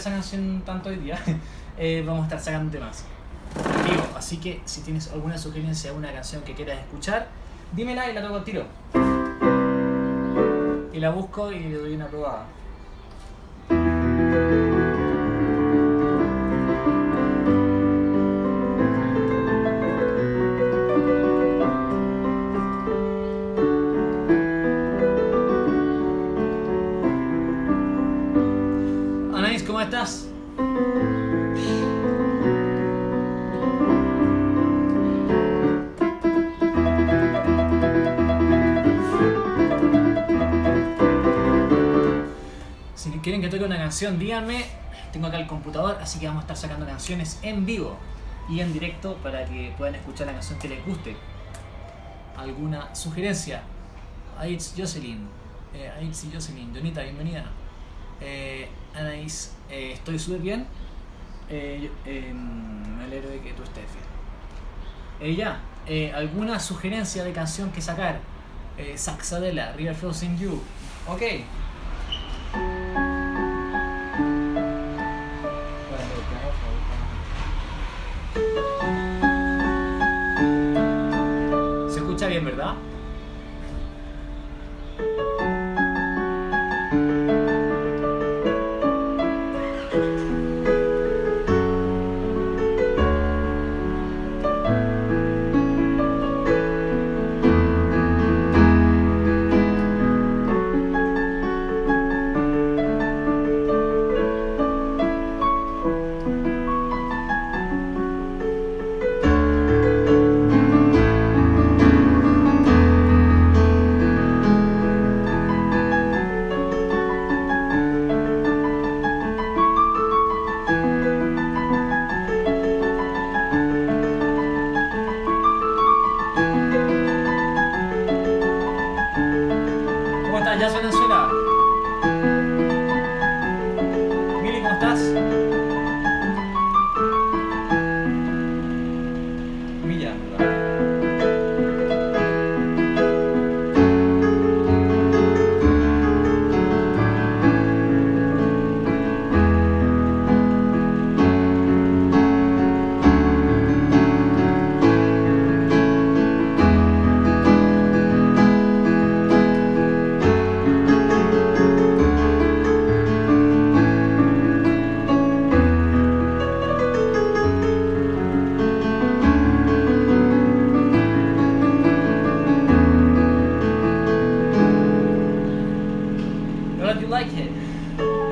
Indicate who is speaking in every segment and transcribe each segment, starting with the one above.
Speaker 1: esa canción tanto hoy día. Eh, vamos a estar sacando temas. Así que si tienes alguna sugerencia de una canción que quieras escuchar, dímela y la toco al tiro. Y la busco y le doy una probada. Una canción, díganme. Tengo acá el computador, así que vamos a estar sacando canciones en vivo y en directo para que puedan escuchar la canción que les guste. ¿Alguna sugerencia? Aitz Jocelyn. Eh, Jocelyn. Donita, bienvenida. Eh, Anaís, eh, estoy súper bien. Eh, eh, me alegro de que tú estés bien. Ya, ¿alguna sugerencia de canción que sacar? Saxadela, River Frozen You. Ok. Like it.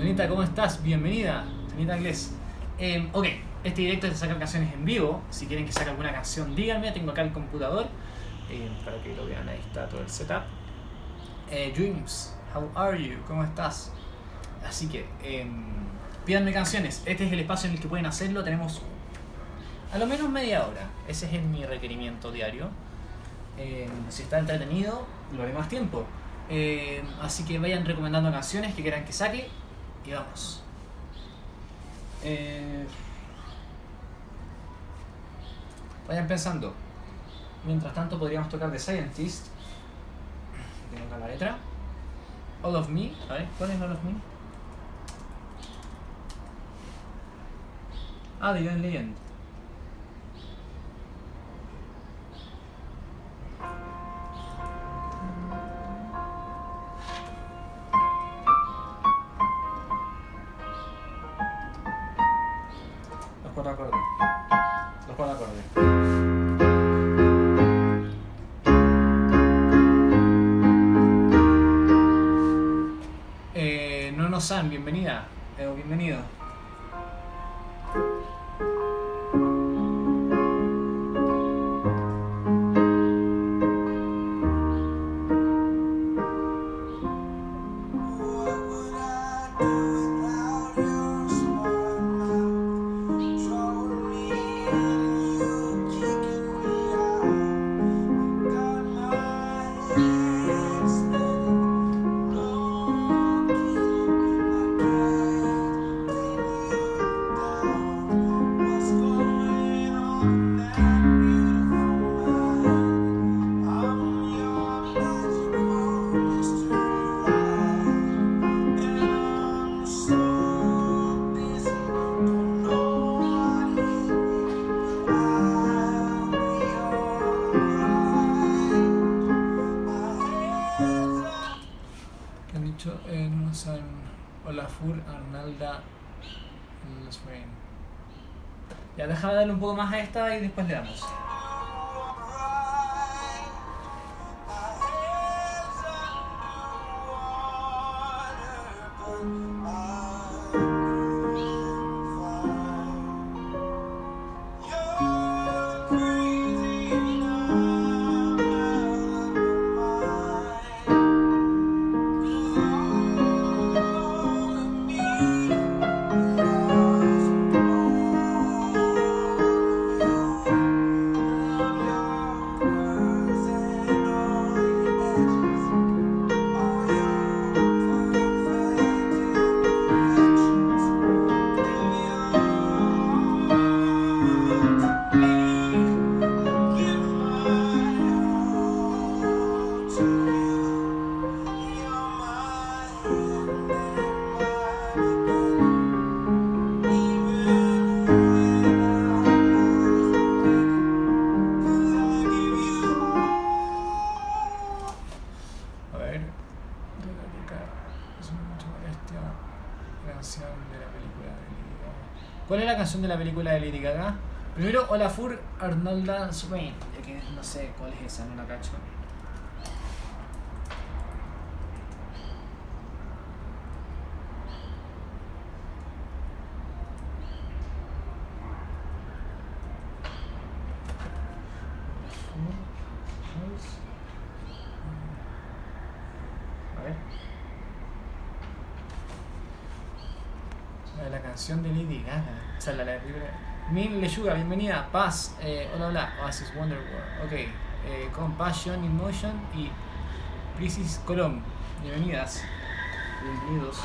Speaker 1: Señorita, ¿cómo estás? Bienvenida, señorita Inglés. Eh, ok, este directo es de sacar canciones en vivo. Si quieren que saque alguna canción, díganme. Tengo acá el computador eh, para que lo vean. Ahí está todo el setup. Eh, Dreams, how are you? ¿Cómo estás? Así que, eh, pídanme canciones. Este es el espacio en el que pueden hacerlo. Tenemos a lo menos media hora. Ese es mi requerimiento diario. Si está entretenido, lo haré más tiempo. Así que vayan recomendando canciones que quieran que saque y vamos. Eh, vayan pensando. Mientras tanto podríamos tocar The Scientist. Tengo acá la letra. All of Me. A ver, ¿cuál es All of Me? Ah, The Young Legend.
Speaker 2: Han, bienvenida. Eh, bienvenido. No nos saben. Olafur, Arnalda, Swain. Ya, déjame darle un poco más a esta y después le damos. Película de Lady Gaga? Primero, Olafur Arnolda Swain. Que no sé cuál es esa, no la cacho. A ver. La de la canción de Lady Gaga. O sea, la de la película. Min Lechuga, bienvenida. Paz, eh, hola, hola. Oasis Wonderworld. Ok. Eh, Compassion in Motion y Crisis Colón. Bienvenidas. Bienvenidos.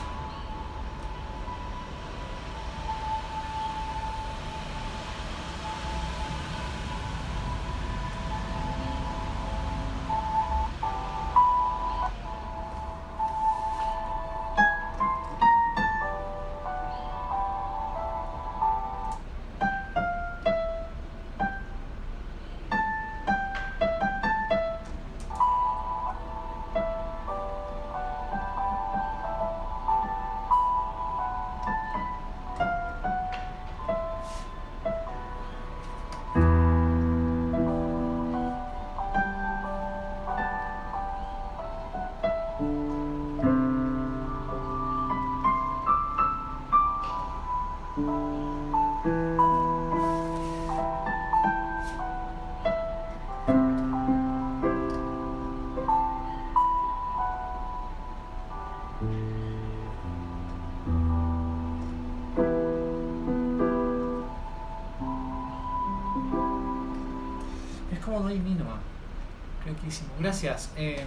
Speaker 2: Gracias. Eh,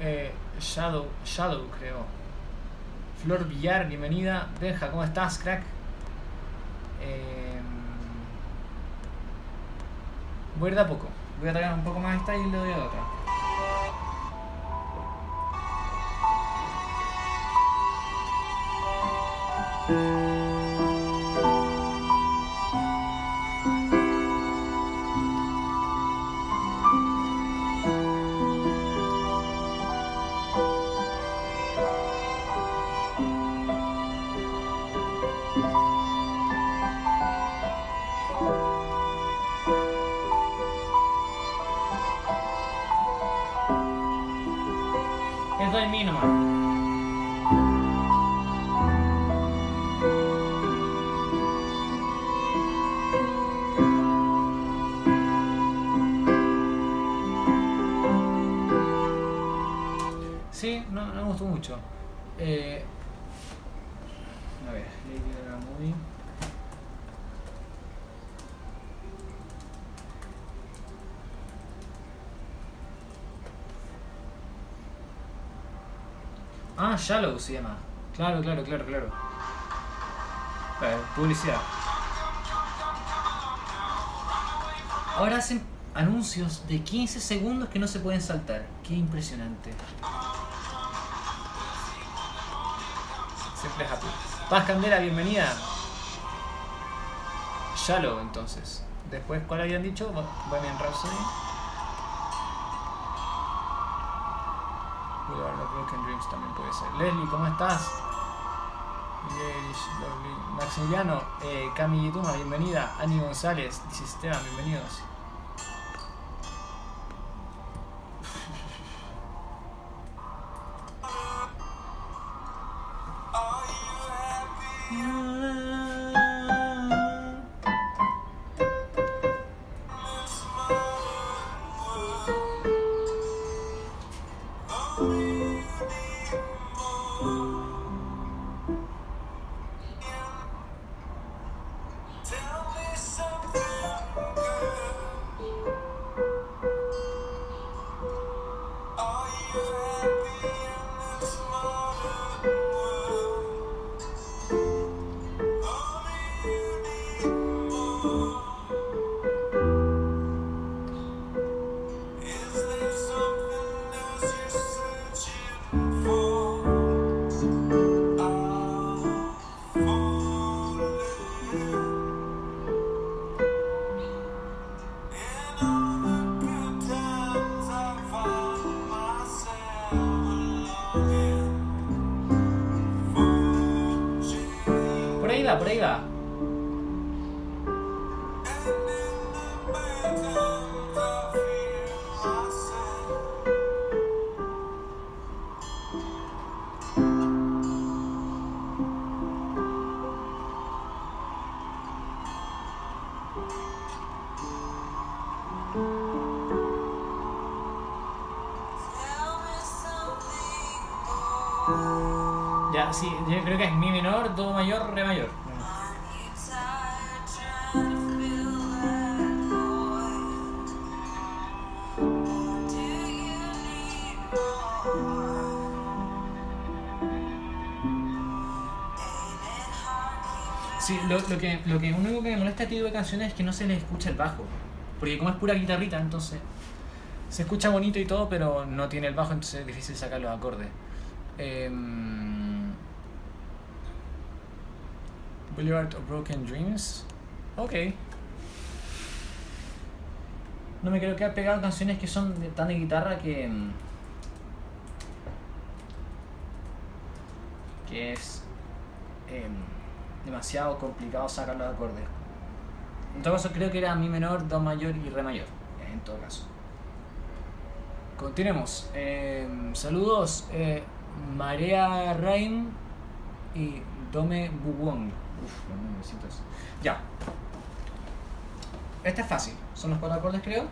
Speaker 2: eh, Shadow, Shadow creo. Flor Villar, bienvenida. Benja, ¿cómo estás, crack? Eh, voy a ir de a poco. Voy a tragar un poco más esta y le doy a otra.
Speaker 1: Ah, Shallow se llama. Claro, claro, claro, claro. Ver, publicidad. Ahora hacen anuncios de 15 segundos que no se pueden saltar. Qué impresionante. Siempre happy. Paz Candela, bienvenida. Shallow, entonces. Después, ¿cuál habían dicho? Bohemian Rhapsody. Boulevard of Broken Dreams también puede ser. Leslie, ¿cómo estás? Maximiliano, eh, Cami Yituma, bienvenida. Ani González, dice Esteban, bienvenidos. Sí, yo creo que es mi menor, do mayor, re mayor. Sí, lo, lo que, lo que único que me molesta a este tipo de canciones es que no se les escucha el bajo. Porque como es pura guitarrita, entonces se escucha bonito y todo, pero no tiene el bajo, entonces es difícil sacar los acordes. Em, Boulevard of Broken Dreams. Ok. No me quiero quedar pegado a canciones que son de, tan de guitarra que. em, que es em, demasiado complicado sacar los acordes. En todo caso, creo que era mi menor, do mayor y re mayor. En todo caso. Continuemos. Em, saludos. eh, Marea Rain y Dome Buwong. Uf, los nombrecitos. Ya. Esta es fácil. Son los cuatro acordes, creo.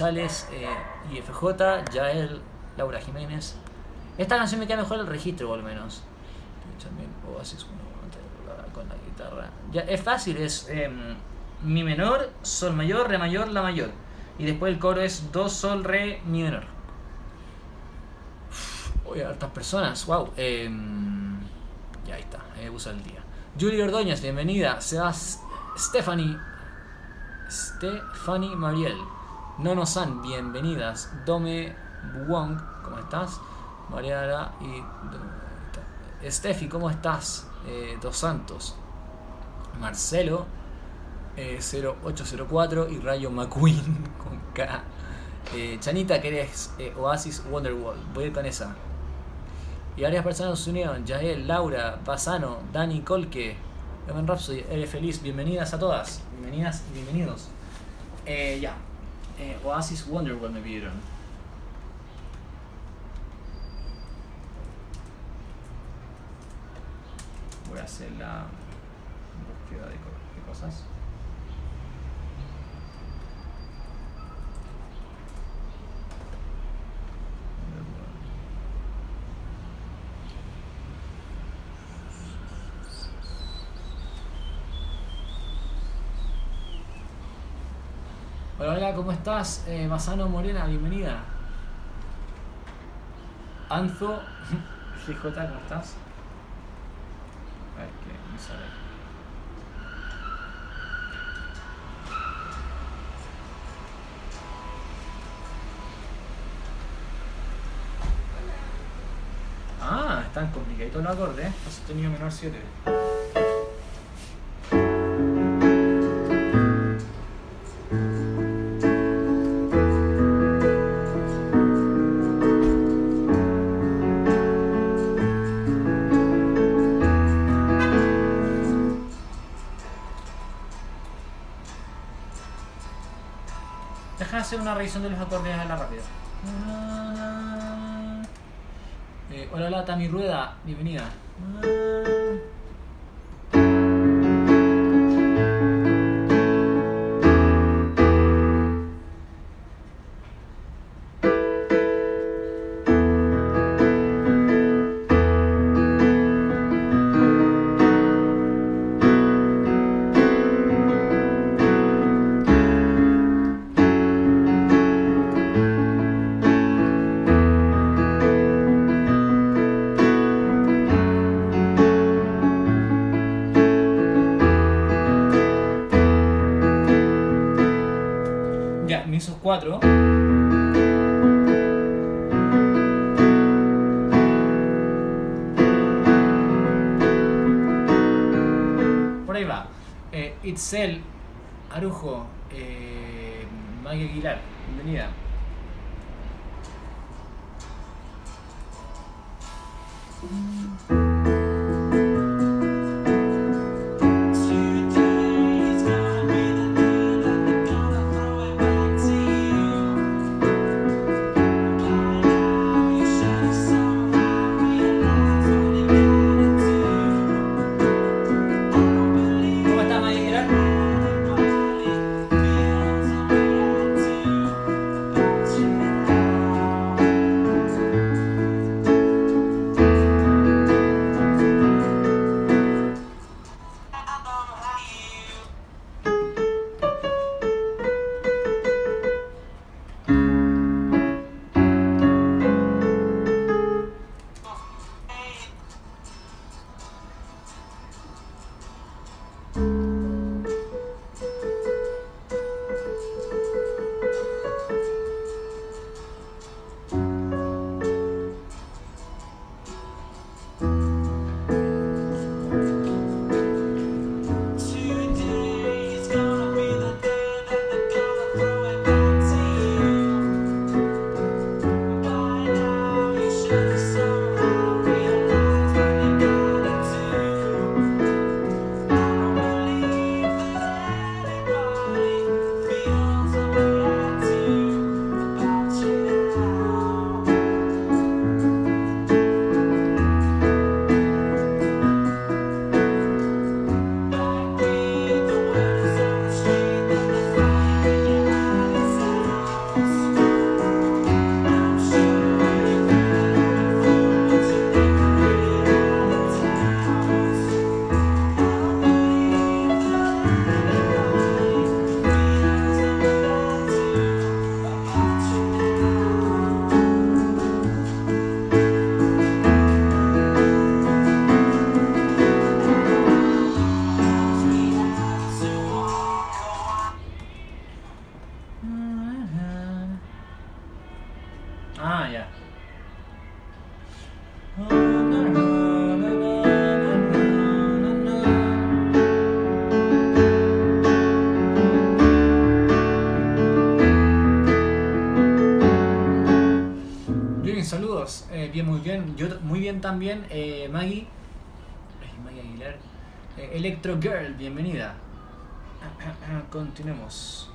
Speaker 1: González, eh, IFJ, Yael, Laura Jiménez. Esta canción me queda mejor el registro, lo menos. También Oasis, con la guitarra. Ya, es fácil, es em, Mi menor, Sol mayor, Re mayor, La mayor. Y después el coro es Do, Sol, Re, Mi menor. Oye, hartas personas, wow. Em, ya ahí está, me puso el día. Julie Ordóñez, bienvenida. Sebas, Stephanie, Stephanie Mariel. Nono San, bienvenidas. Dome Wong, ¿cómo estás? Mariana y. Steffi, ¿cómo estás? Eh, Dos Santos. Marcelo, eh, 0804 y Rayo McQueen con K. Eh, Chanita, ¿querés eh, Oasis Wonderwall? Voy a ir con esa. Y varias personas se unieron. Yael, Laura, Pasano, Dani Colque, Evan Rhapsody, eres feliz. Bienvenidas a todas. Bienvenidas y bienvenidos. Eh, ya. Eh, Oasis Wonderwall me pidieron. Voy a hacer la búsqueda de, de cosas. Hola, hola, ¿cómo estás? Eh, Masano Morena, bienvenida. Anzo GJ, ¿cómo estás? A ver qué me sale. Ah, están complicaditos los acordes, ¿eh? Fa sostenido menor 7. Una revisión de los acordes a la rápida. Eh, hola, hola, Tami Rueda, bienvenida. Ya, me hizo cuatro. Por ahí va. Eh, Itzel, Arujo, eh, Maggie Aguilar, bienvenida. También. Eh, Maggie. Maggie Aguilar. Eh, Electro Girl, bienvenida. Continuemos.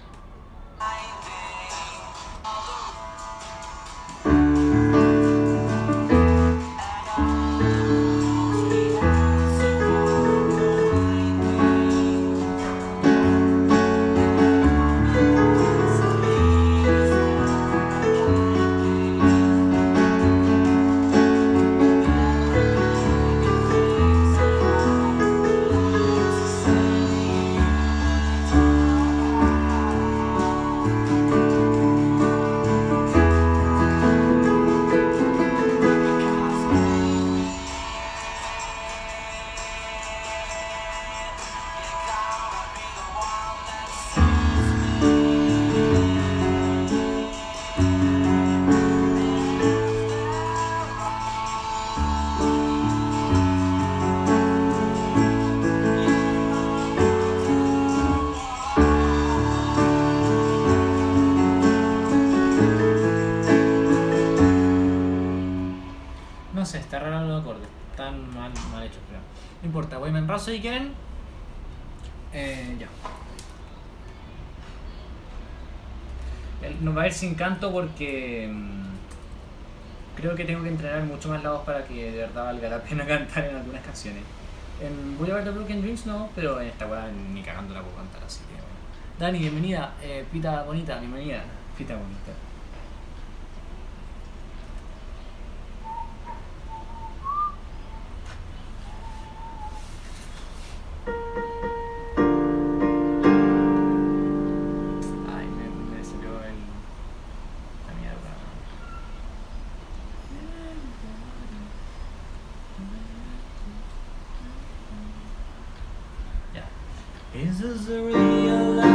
Speaker 1: Enraso si quieren. Eh, ya. Nos va a ir sin canto porque. mm, creo que tengo que entrenar mucho más lados para que de verdad valga la pena cantar en algunas canciones. En Voy a ver The Broken Dreams no, pero en esta weá ni cagando la puedo cantar, así que bueno. Dani, bienvenida. Eh, Pita Bonita, bienvenida. Pita Bonita. Ya. Is this a real life?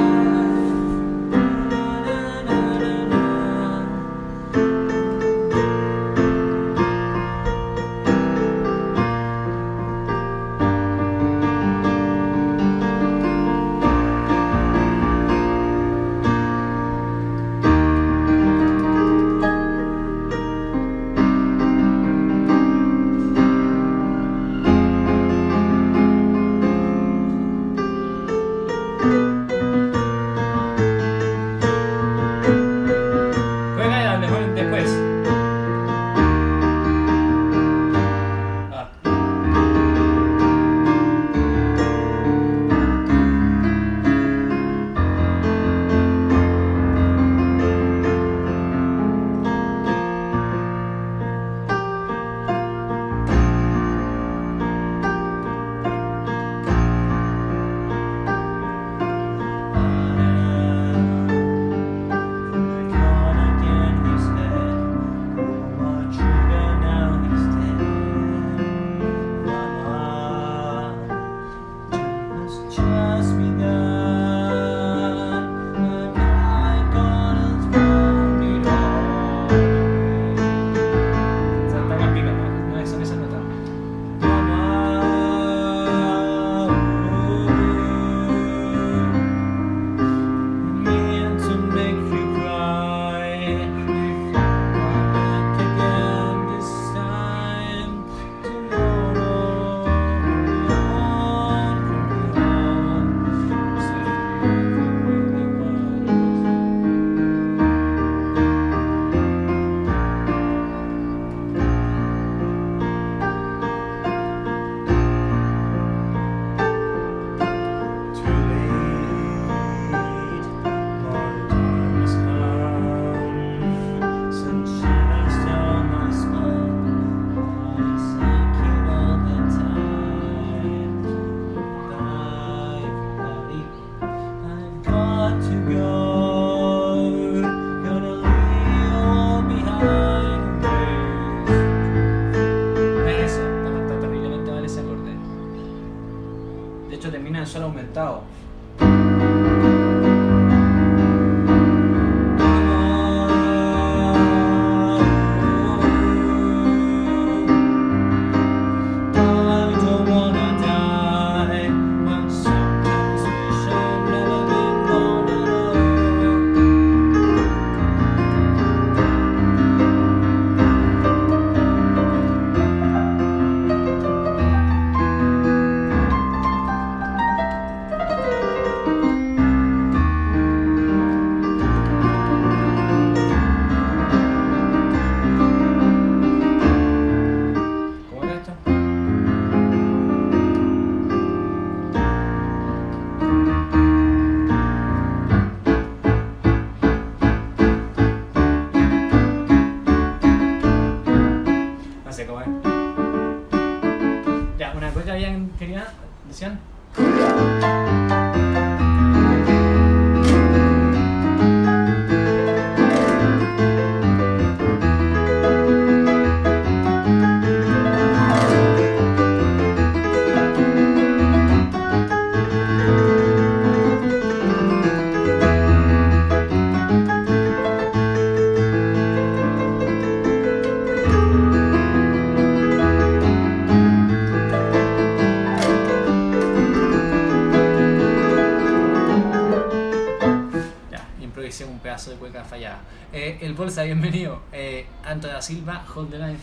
Speaker 1: Silva, Hold the Line.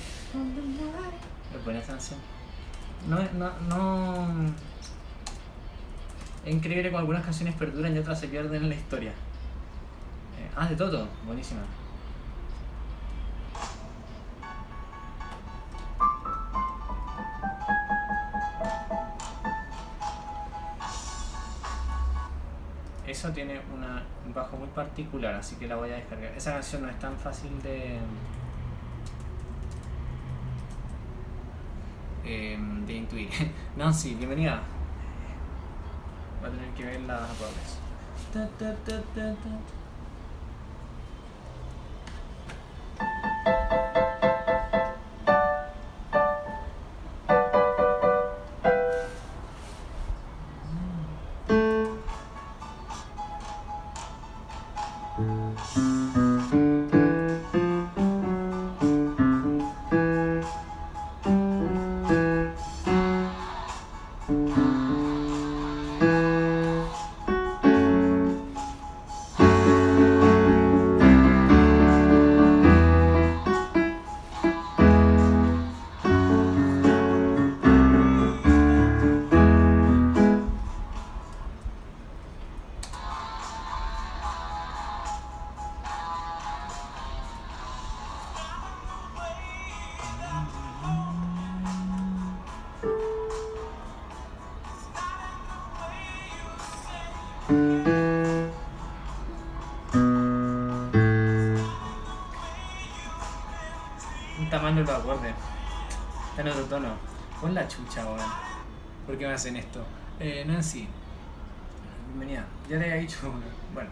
Speaker 1: Es buena canción. No. Es increíble como algunas canciones perduran y otras se pierden en la historia. Eh, ah, de Toto, buenísima. Eso tiene una, un bajo muy particular, así que la voy a descargar. Esa canción no es tan fácil de. Em, de intuir. Nancy, bienvenida. Va a tener que ver las acordes. Tamaño lo acorde. Está en otro tono. Pon la chucha, weón. ¿Por qué me hacen esto? Eh, Nancy. Bienvenida. Ya le había dicho. Bueno.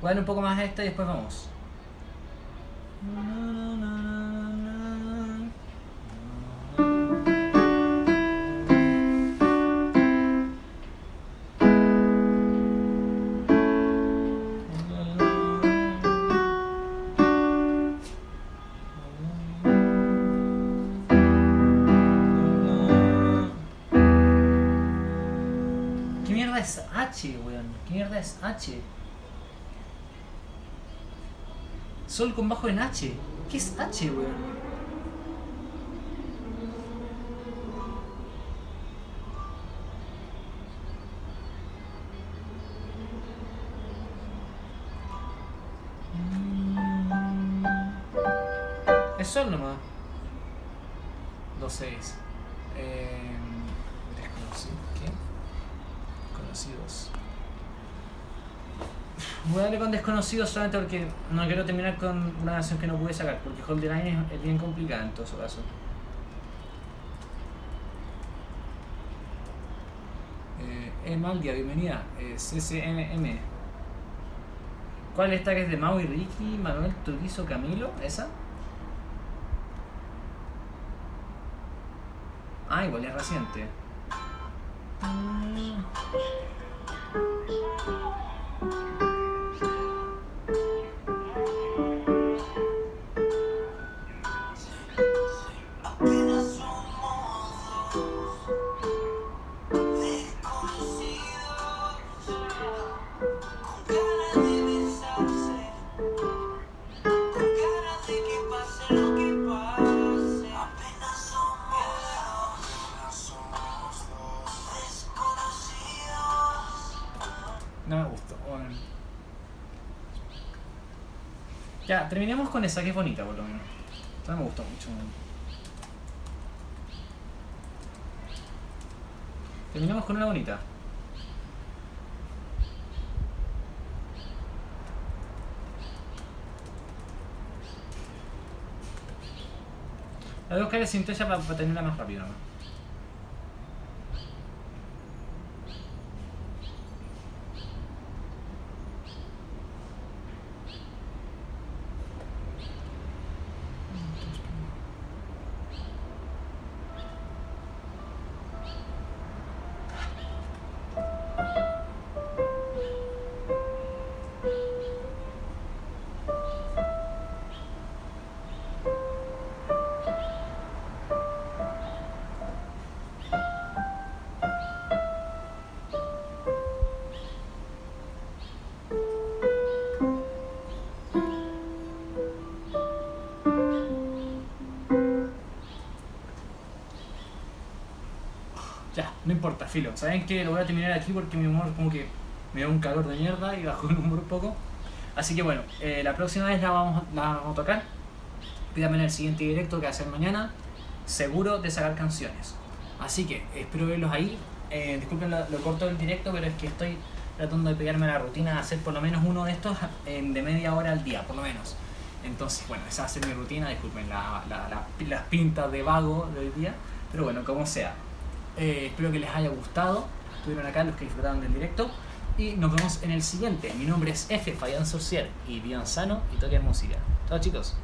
Speaker 1: Voy a darle un poco más a esta y después vamos. Sol con bajo en H. ¿Qué es H, weón? A darle con desconocidos solamente porque no quiero terminar con una canción que no pude sacar, porque Hold the Line es, bien complicada en todo caso. Eh, Emaldia, bienvenida. Eh. ¿Cuál es esta que es de Mau Ricky, Manuel Turizo, Camilo? ¿Esa? Ah, igual es reciente.
Speaker 2: Apenas
Speaker 1: terminemos con esa que es bonita por lo menos. Esta me gustó mucho. man. Terminemos con una bonita. La voy a buscar el sintesia para, para tenerla más rápido. ¿no? Importa, filo. Saben que lo voy a terminar aquí porque mi humor como que me da un calor de mierda y bajó el humor un poco. Así que bueno, eh, la próxima vez la vamos, la vamos a tocar. Pídame en el siguiente directo que va a ser mañana. Seguro de sacar canciones. Así que espero verlos ahí. Eh, disculpen lo, lo corto del directo, pero es que estoy tratando de pegarme la rutina de hacer por lo menos uno de estos de media hora al día, por lo menos. Entonces, bueno, esa va a ser mi rutina. Disculpen la- la- la- las pintas de vago del día. Pero bueno, como sea. Eh, espero que les haya gustado. Estuvieron acá los que disfrutaron del directo. Y nos vemos en el siguiente. Mi nombre es F. Fabián Sorcier. Y vivan sano y toquen música. Chao chicos.